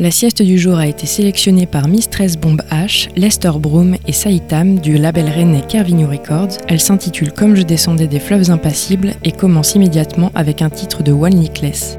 La sieste du jour a été sélectionnée par Mistress Bomb H, Lester Broom et Saitam du label rennais Kervinu Records. Elle s'intitule Comme je descendais des fleuves impassibles et commence immédiatement avec un titre de One Nickless.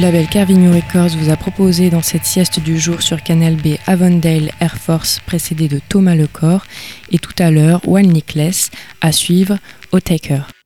Label Carvigno Records vous a proposé dans cette sieste du jour sur Canal B Avondale Air Force précédé de Thomas Lecor et tout à l'heure One Nickless à suivre au Taker.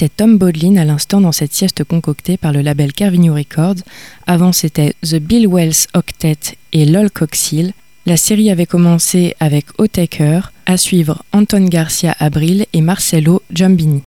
C'était Tom Bodlin à l'instant dans cette sieste concoctée par le label Carvigno Records. Avant, c'était The Bill Wells Octet et Lol Coxhill. La série avait commencé avec O'Taker, à suivre Anton Garcia Abril et Marcelo Giambini.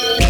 Yeah.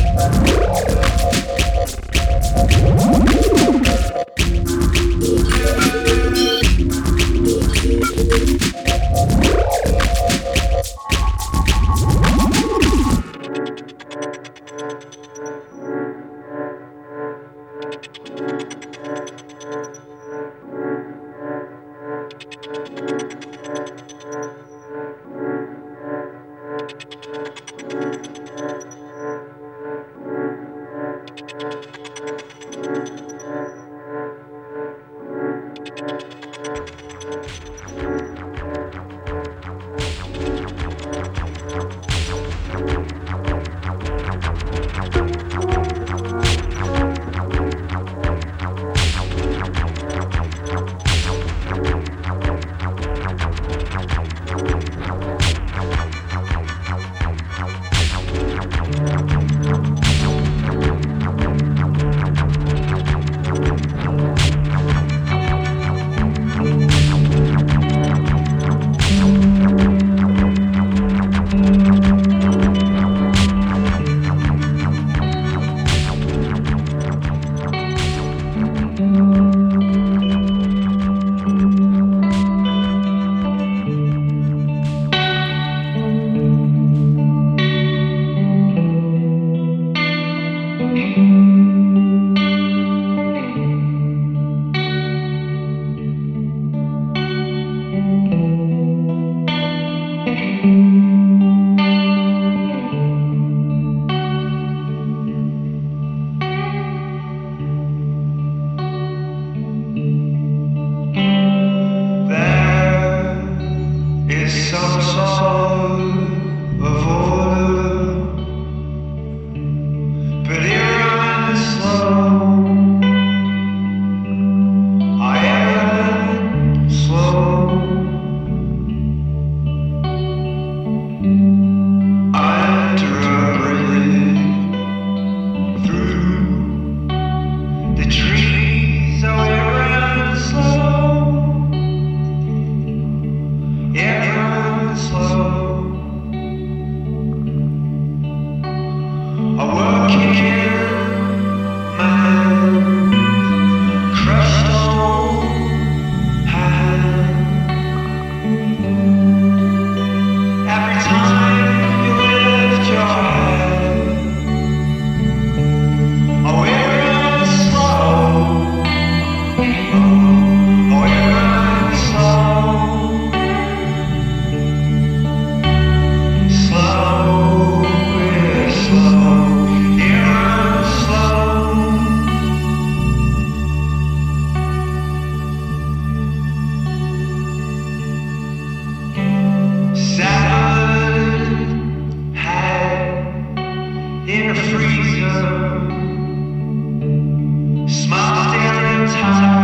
freezer, smile standing in time.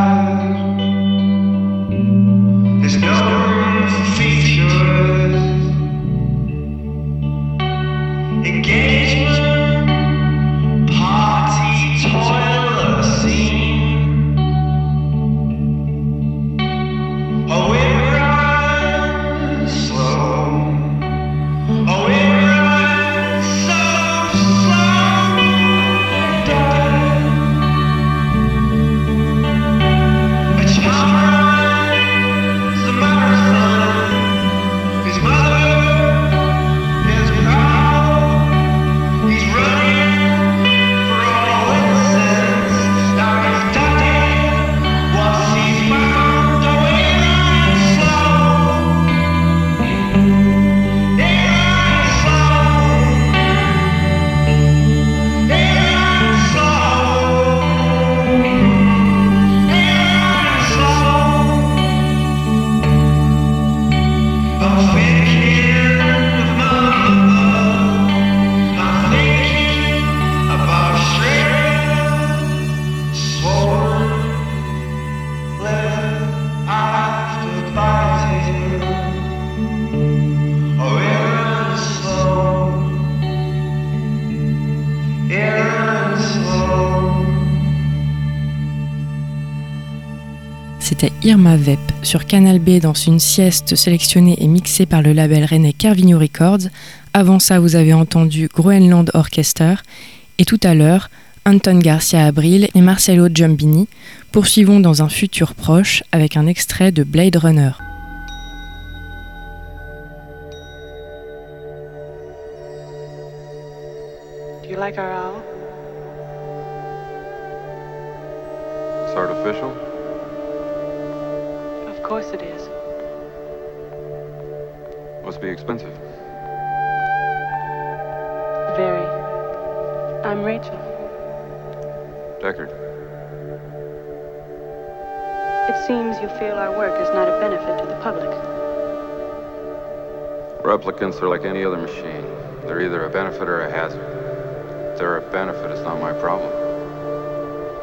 Irma Vep sur Canal B dans une sieste sélectionnée et mixée par le label rennais Carvigno Records. Avant ça, vous avez entendu Groenland Orchestra et tout à l'heure, Anton Garcia Abril et Marcelo Giambini. Poursuivons dans un futur proche avec un extrait de Blade Runner. Do you like our It's artificial. Of course it is. Must be expensive. Very. I'm Rachel. Deckard. It seems you feel our work is not a benefit to the public. Replicants are like any other machine. They're either a benefit or a hazard. If they're a benefit, it's not my problem.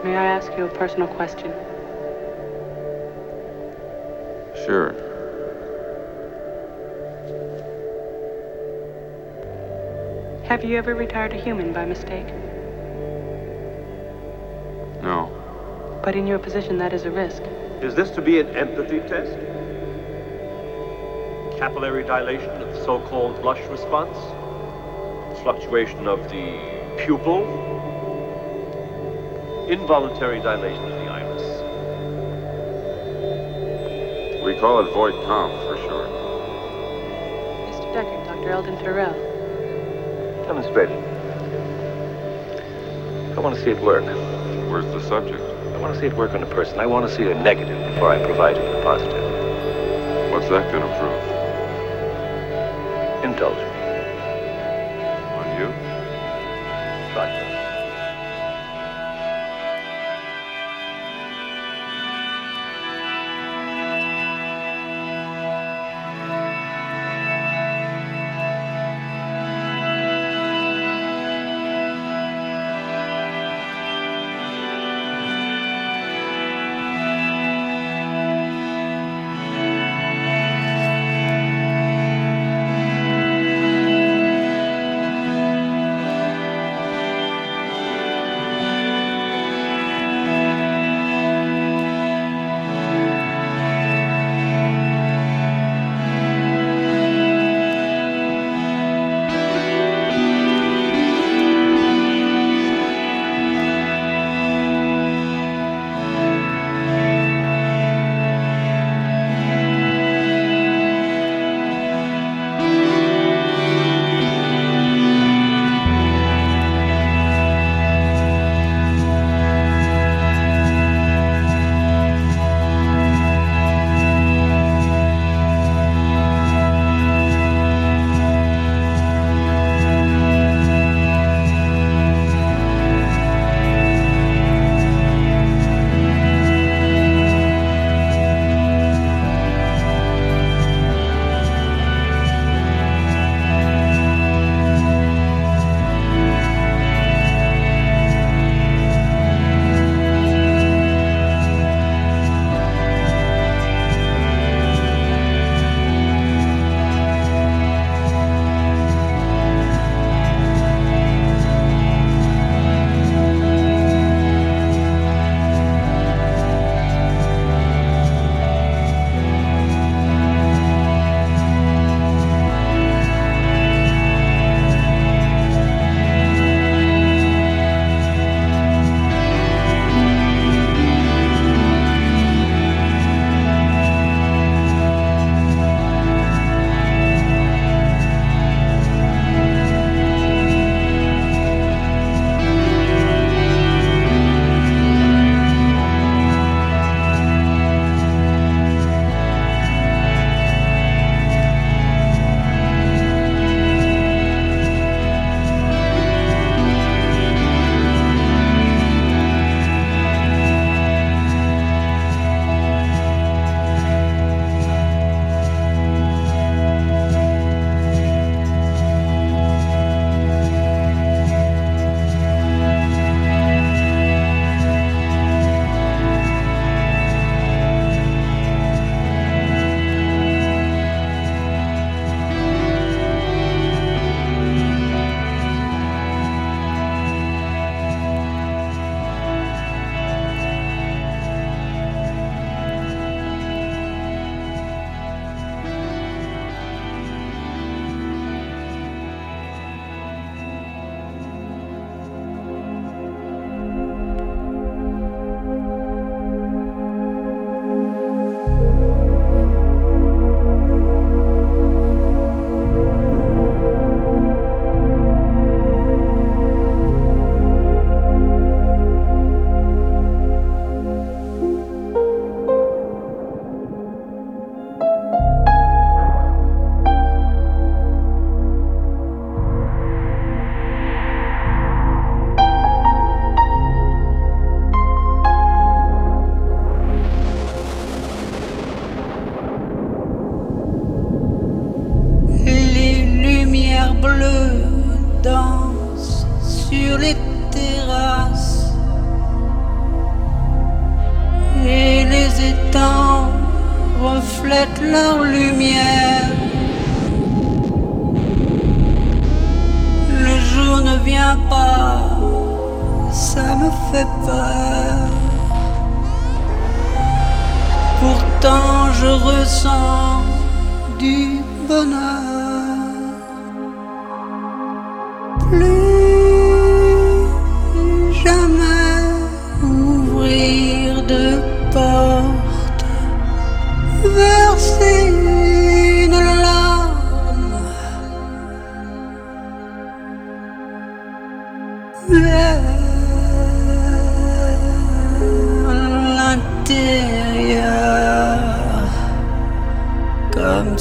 May I ask you a personal question? Sure. Have you ever retired a human by mistake? No. But in your position, that is a risk. Is this to be an empathy test? Capillary dilation of the so-called blush response? Fluctuation of the pupil? Involuntary dilation We call it void comp for short. Mr. Decker, Dr. Eldon Farrell. Demonstrate it. I want to see it work. Where's the subject? I want to see it work on a person. I want to see a negative before I provide you with a positive. What's that gonna prove? Indulge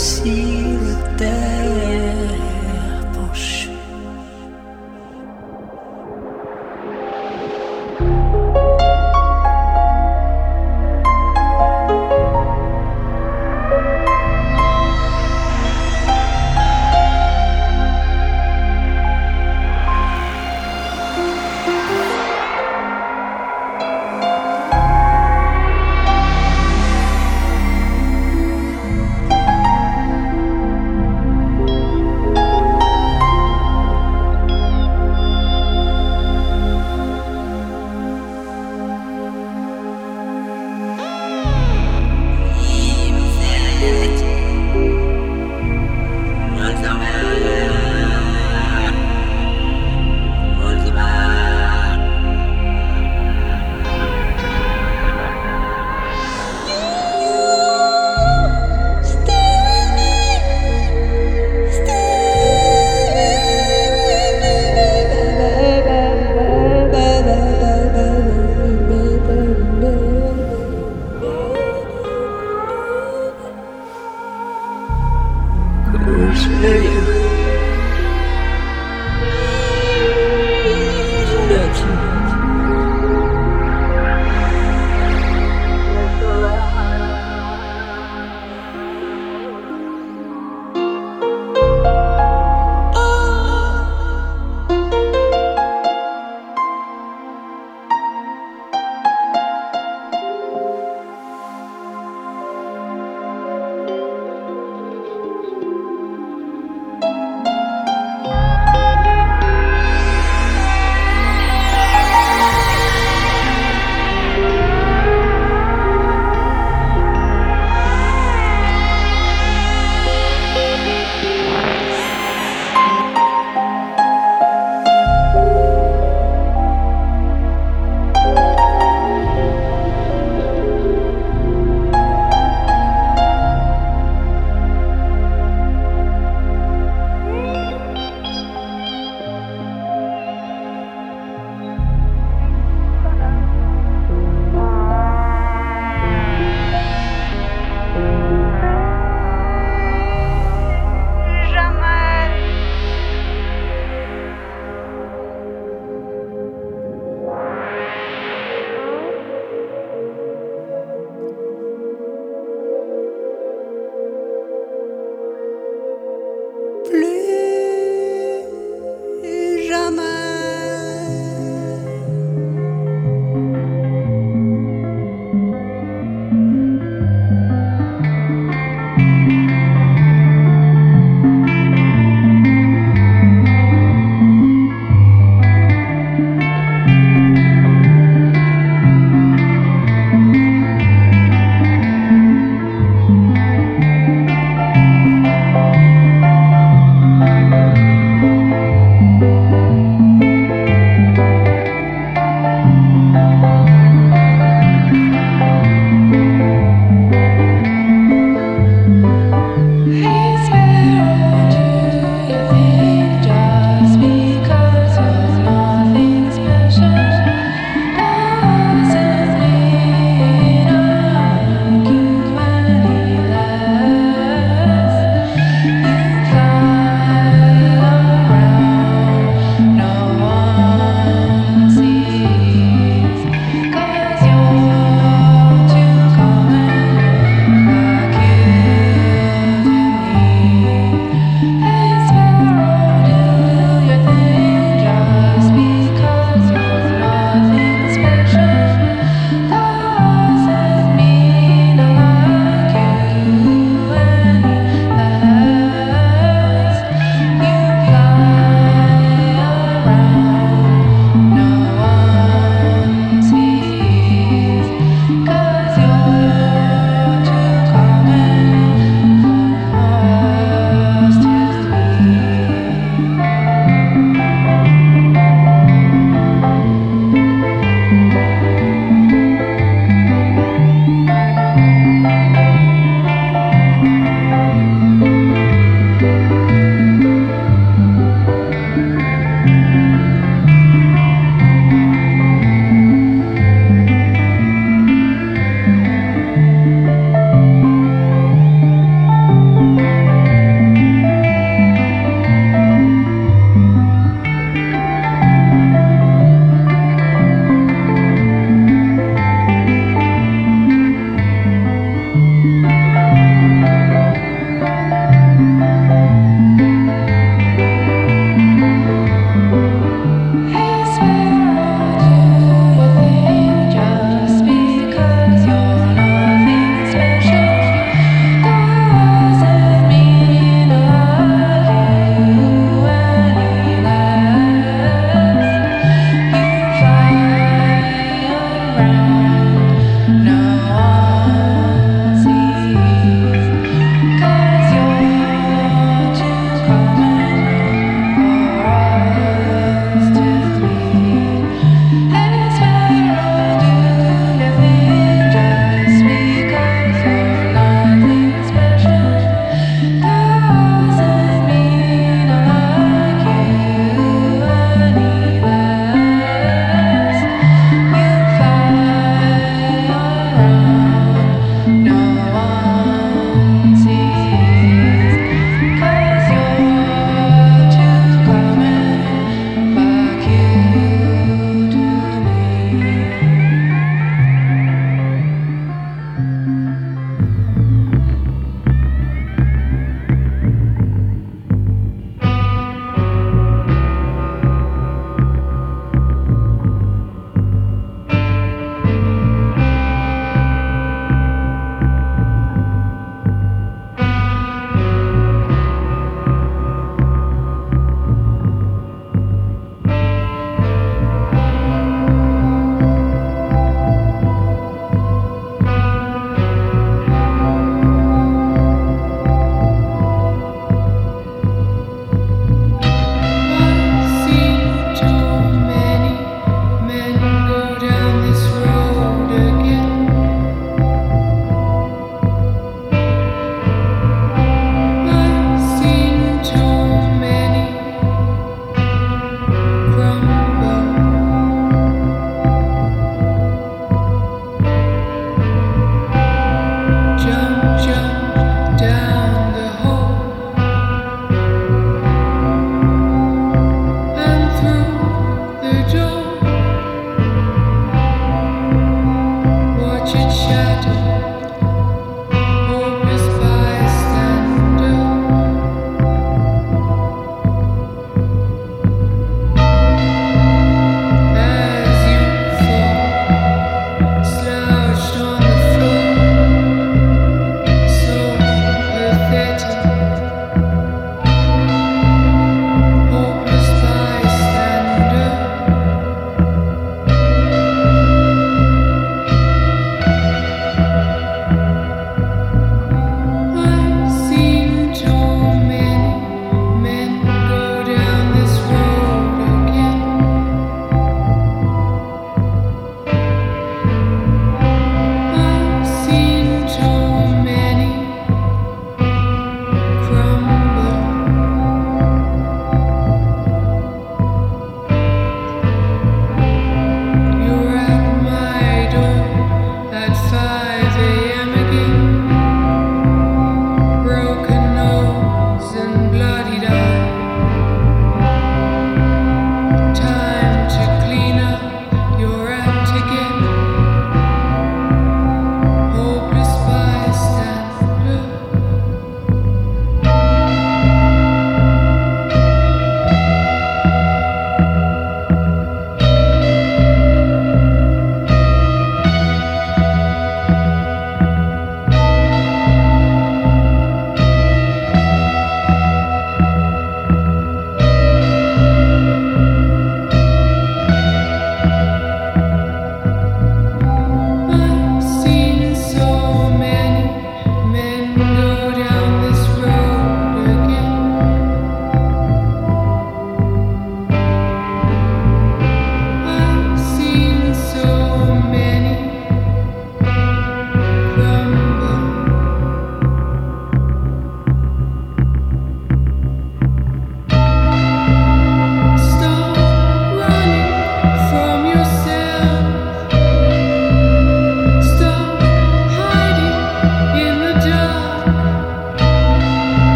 心。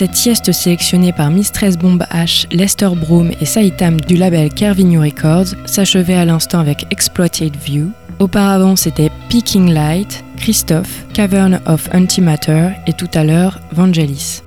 Cette sieste sélectionnée par Mistress Bomb H, Lester Broom et Saitam du label Kervinu Records s'achevait à l'instant avec Exploited View. Auparavant, c'était Peaking Light, Christophe, Cavern of Antimatter et tout à l'heure Vangelis.